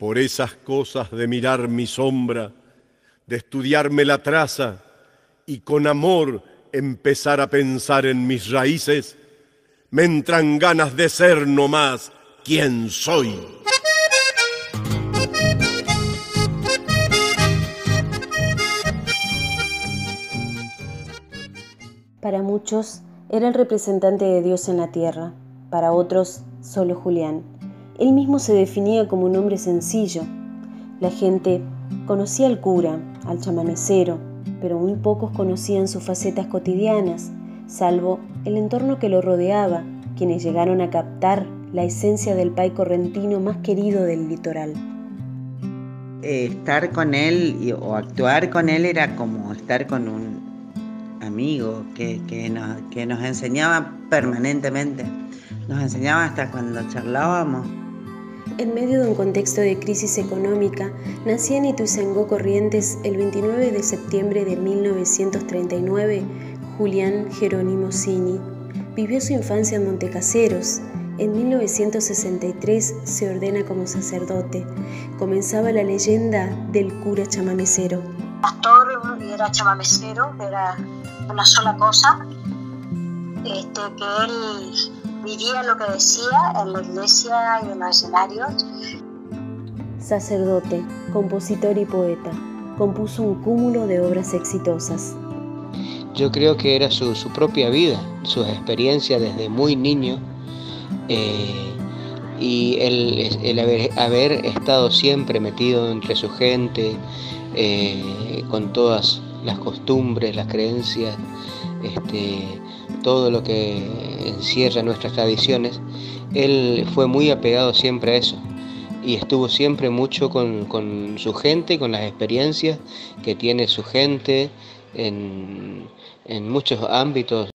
por esas cosas de mirar mi sombra, de estudiarme la traza y con amor empezar a pensar en mis raíces, me entran ganas de ser no más quien soy. Para muchos era el representante de Dios en la tierra, para otros solo Julián. Él mismo se definía como un hombre sencillo. La gente conocía al cura, al chamanecero, pero muy pocos conocían sus facetas cotidianas, salvo el entorno que lo rodeaba, quienes llegaron a captar la esencia del pai correntino más querido del litoral. Eh, estar con él o actuar con él era como estar con un amigo que, nos, que nos enseñaba permanentemente, nos enseñaba hasta cuando charlábamos en medio de un contexto de crisis económica, nacía en Ituzaingó Corrientes el 29 de septiembre de 1939 Julián Jerónimo Cini. Vivió su infancia en Montecaseros. En 1963 se ordena como sacerdote. Comenzaba la leyenda del cura chamamecero. Pastor era chamamecero, era una sola cosa, este, que él vivía lo que decía en la iglesia y en los escenarios. Sacerdote, compositor y poeta, compuso un cúmulo de obras exitosas. Yo creo que era su, propia vida, sus experiencias desde muy niño eh, y el, haber, estado siempre metido entre su gente, eh, con todas las costumbres, las creencias, este, todo lo que encierra nuestras tradiciones, él fue muy apegado siempre a eso y estuvo siempre mucho con, su gente, con las experiencias que tiene su gente en, muchos ámbitos.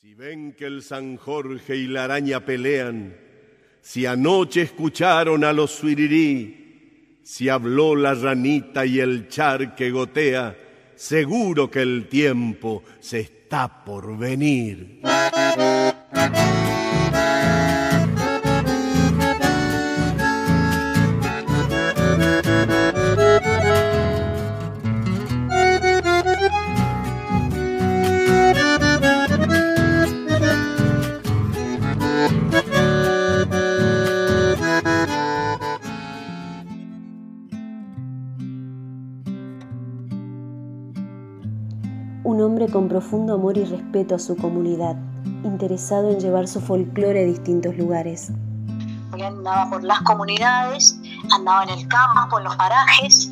Si ven que el San Jorge y la araña pelean, si anoche escucharon a los suirirí, si habló la ranita y el char que gotea, seguro que el tiempo se está por venir. Un hombre con profundo amor y respeto a su comunidad, interesado en llevar su folclore a distintos lugares. andaba por las comunidades, andaba en el campo, en los parajes.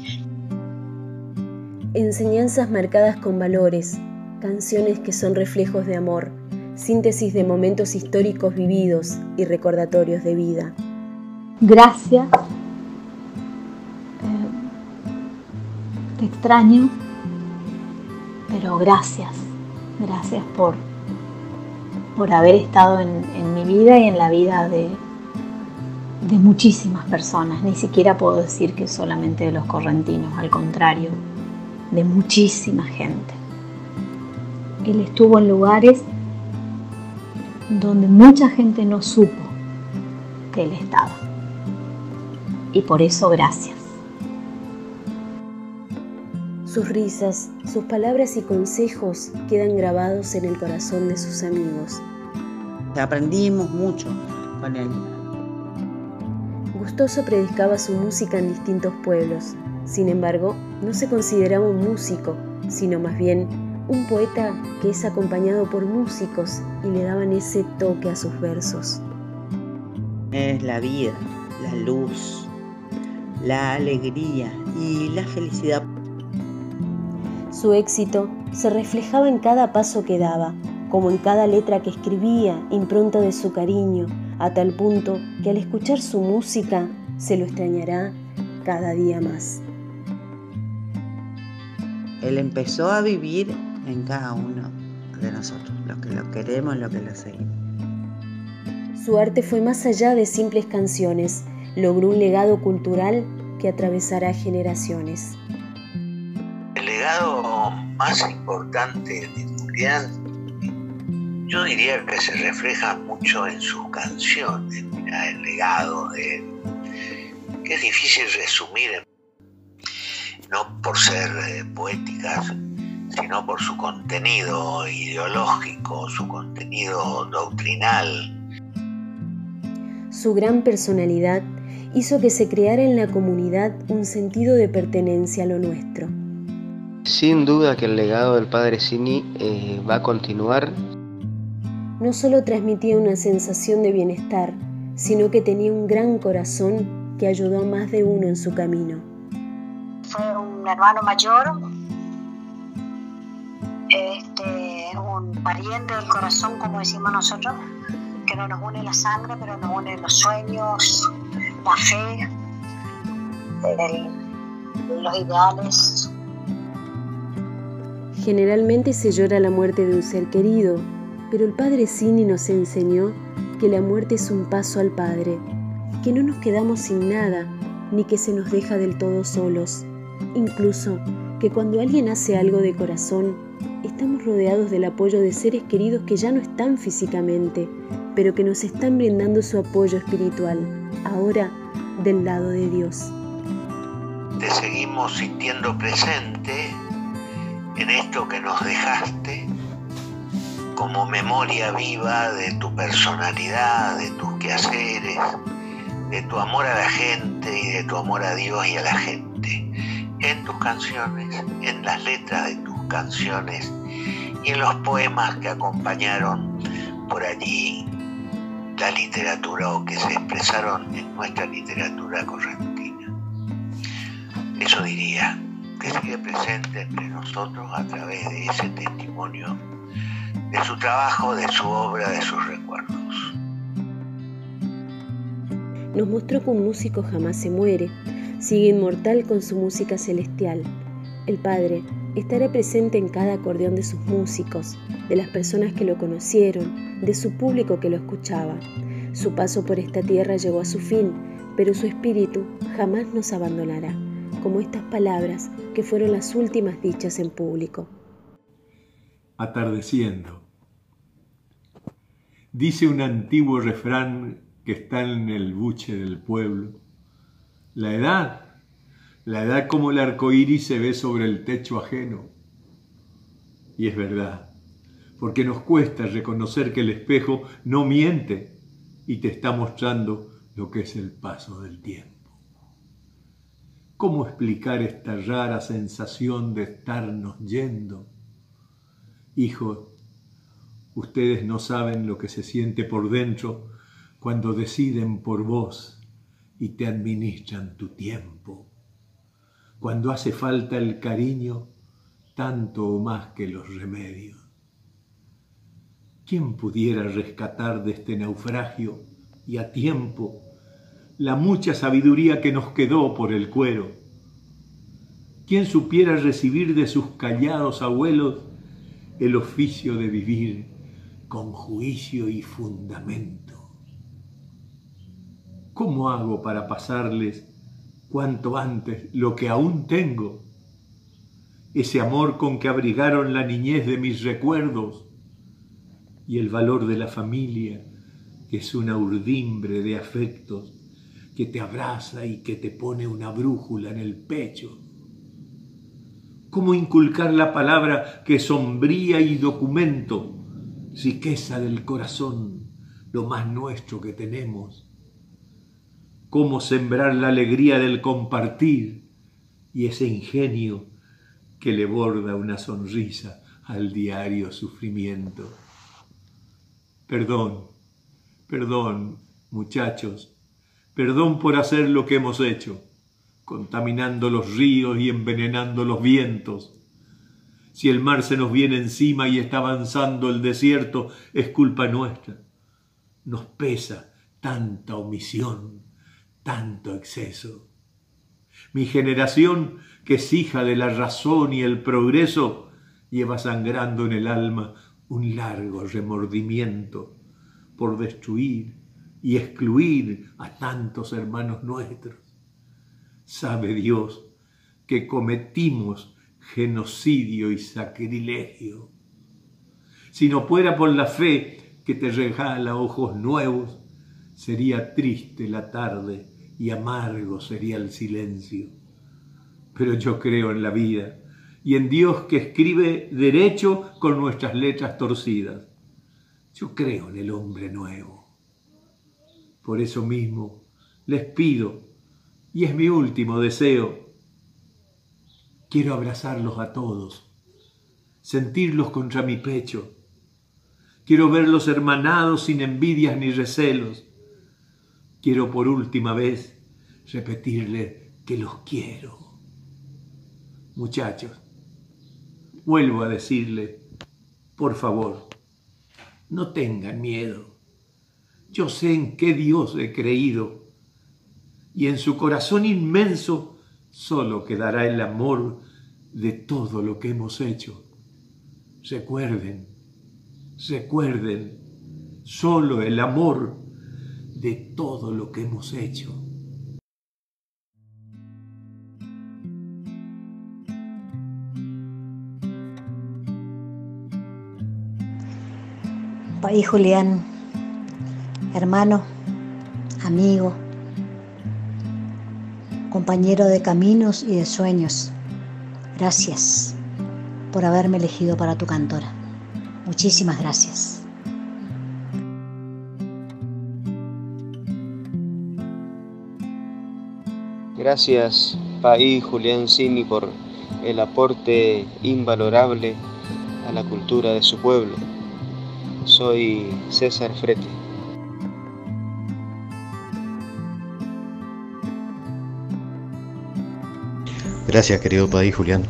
Enseñanzas marcadas con valores, canciones que son reflejos de amor, síntesis de momentos históricos vividos y recordatorios de vida. Gracias. Eh, te extraño pero gracias, gracias por, por haber estado en, mi vida y en la vida de, de muchísimas personas. Ni siquiera puedo decir que solamente de los correntinos, al contrario, de muchísima gente. Él estuvo en lugares donde mucha gente no supo que él estaba. Y por eso gracias. Sus risas, sus palabras y consejos quedan grabados en el corazón de sus amigos. Aprendimos mucho con él. Gustoso predicaba su música en distintos pueblos. Sin embargo, no se consideraba un músico, sino más bien un poeta que es acompañado por músicos y le daban ese toque a sus versos. Es la vida, la luz, la alegría y la felicidad su éxito se reflejaba en cada paso que daba, como en cada letra que escribía, impronta de su cariño, a tal punto que al escuchar su música se lo extrañará cada día más. Él empezó a vivir en cada uno de nosotros, los que lo queremos, los que lo seguimos. Su arte fue más allá de simples canciones, logró un legado cultural que atravesará generaciones legado más importante de Julián, yo diría que se refleja mucho en sus canciones, el legado de que es difícil resumir, no por ser eh, poéticas, sino por su contenido ideológico, su contenido doctrinal. Su gran personalidad hizo que se creara en la comunidad un sentido de pertenencia a lo nuestro. Sin duda que el legado del padre Cini eh, va a continuar. No solo transmitía una sensación de bienestar, sino que tenía un gran corazón que ayudó a más de uno en su camino. Fue un hermano mayor, este, un pariente del corazón, como decimos nosotros, que no nos une la sangre, pero nos une los sueños, la fe, los ideales. Generalmente se llora la muerte de un ser querido, pero el padre Cini nos enseñó que la muerte es un paso al Padre, que no nos quedamos sin nada, ni que se nos deja del todo solos. Incluso que cuando alguien hace algo de corazón, estamos rodeados del apoyo de seres queridos que ya no están físicamente, pero que nos están brindando su apoyo espiritual, ahora del lado de Dios. Te seguimos sintiendo presente en esto que nos dejaste como memoria viva de tu personalidad, de tus quehaceres, de tu amor a la gente y de tu amor a Dios y a la gente, en tus canciones, en las letras de tus canciones y en los poemas que acompañaron por allí la literatura o que se expresaron en nuestra literatura correntina. Eso diría, que sigue presente entre nosotros a través de ese testimonio de su trabajo, de su obra, de sus recuerdos. Nos mostró que un músico jamás se muere, sigue inmortal con su música celestial. El Padre estará presente en cada acordeón de sus músicos, de las personas que lo conocieron, de su público que lo escuchaba. Su paso por esta tierra llegó a su fin, pero su espíritu jamás nos abandonará, como estas palabras que fueron las últimas dichas en público. Atardeciendo. Dice un antiguo refrán que está en el buche del pueblo. La edad la edad como el arco iris se ve sobre el techo ajeno. Y es verdad, porque nos cuesta reconocer que el espejo no miente y te está mostrando lo que es el paso del tiempo. ¿Cómo explicar esta rara sensación de estarnos yendo? Hijos, ustedes no saben lo que se siente por dentro cuando deciden por vos y te administran tu tiempo cuando hace falta el cariño tanto o más que los remedios. ¿Quién pudiera rescatar de este naufragio y a tiempo la mucha sabiduría que nos quedó por el cuero? ¿Quién supiera recibir de sus callados abuelos el oficio de vivir con juicio y fundamento? ¿Cómo hago para pasarles cuanto antes lo que aún tengo, ese amor con que abrigaron la niñez de mis recuerdos y el valor de la familia, que es una urdimbre de afectos que te abraza y que te pone una brújula en el pecho. ¿Cómo inculcar la palabra que sombría y documento, riqueza del corazón, lo más nuestro que tenemos? cómo sembrar la alegría del compartir y ese ingenio que le borda una sonrisa al diario sufrimiento. Perdón, perdón, muchachos, perdón por hacer lo que hemos hecho, contaminando los ríos y envenenando los vientos. Si el mar se nos viene encima y está avanzando el desierto, es culpa nuestra. Nos pesa tanta omisión tanto exceso. Mi generación, que es hija de la razón y el progreso, lleva sangrando en el alma un largo remordimiento por destruir y excluir a tantos hermanos nuestros. Sabe Dios que cometimos genocidio y sacrilegio. Si no fuera por la fe que te regala ojos nuevos, sería triste la tarde y amargo sería el silencio. Pero yo creo en la vida y en Dios que escribe derecho con nuestras letras torcidas. Yo creo en el hombre nuevo. Por eso mismo les pido, y es mi último deseo, quiero abrazarlos a todos, sentirlos contra mi pecho. Quiero verlos hermanados sin envidias ni recelos. Quiero por última vez repetirle que los quiero. Muchachos, vuelvo a decirle, por favor, no tengan miedo. Yo sé en qué Dios he creído y en su corazón inmenso solo quedará el amor de todo lo que hemos hecho. Recuerden, recuerden, solo el amor de todo lo que hemos hecho. País Julián, hermano, amigo, compañero de caminos y de sueños, gracias por haberme elegido para tu cantora. Muchísimas gracias. Gracias, País Julián Simi, por el aporte invalorable a la cultura de su pueblo. Soy César Frete. Gracias, querido País Julián.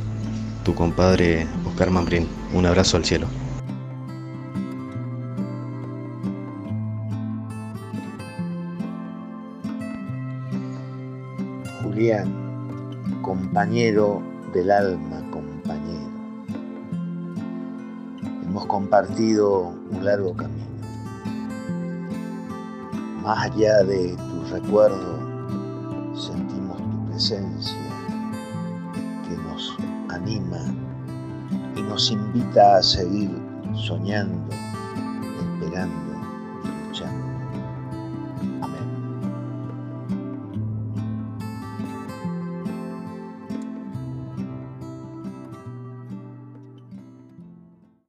Tu compadre Oscar Mambrín. Un abrazo al cielo. Julián, compañero del alma, compañero. Hemos compartido un largo camino. Más allá de tu recuerdo, sentimos tu presencia nos anima y nos invita a seguir soñando, esperando